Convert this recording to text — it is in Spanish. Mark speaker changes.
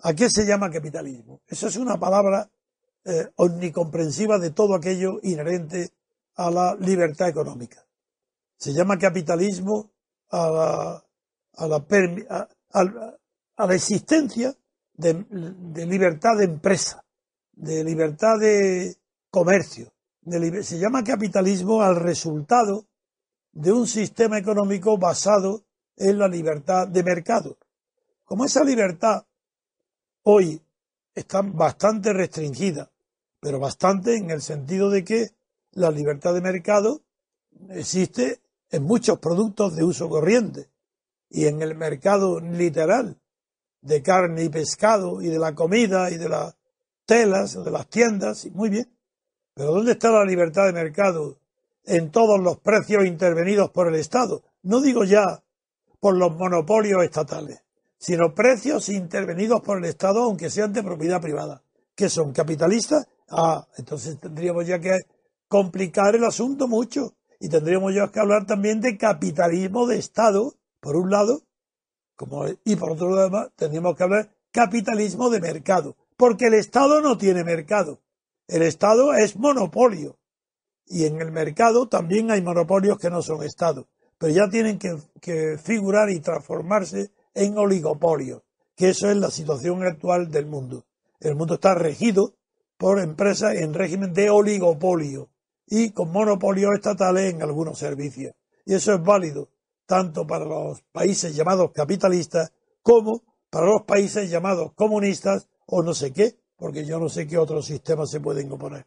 Speaker 1: ¿A qué se llama capitalismo? Eso es una palabra eh, omnicomprensiva de todo aquello inherente a la libertad económica. Se llama capitalismo a la, a la, a, la existencia de, libertad de empresa, de libertad de comercio. Se llama capitalismo al resultado de un sistema económico basado en la libertad de mercado. Como esa libertad hoy está bastante restringida, pero bastante en el sentido de que la libertad de mercado existe en muchos productos de uso corriente y en el mercado literal de carne y pescado y de la comida y de las telas, de las tiendas, muy bien. Pero ¿dónde está la libertad de mercado en todos los precios intervenidos por el Estado? No digo ya por los monopolios estatales, sino precios intervenidos por el Estado, aunque sean de propiedad privada, que son capitalistas. Ah, entonces tendríamos ya que complicar el asunto mucho y tendríamos ya que hablar también de capitalismo de Estado, por un lado, como, y por otro lado tendríamos que hablar capitalismo de mercado, porque el Estado no tiene mercado. El Estado es monopolio. Y en el mercado también hay monopolios que no son Estado, pero ya tienen que, que figurar y transformarse en oligopolio, que eso es la situación actual del mundo. El mundo está regido por empresas en régimen de oligopolio y con monopolios estatales en algunos servicios. Y eso es válido tanto para los países llamados capitalistas como para los países llamados comunistas o no sé qué, porque yo no sé qué otros sistemas se pueden oponer.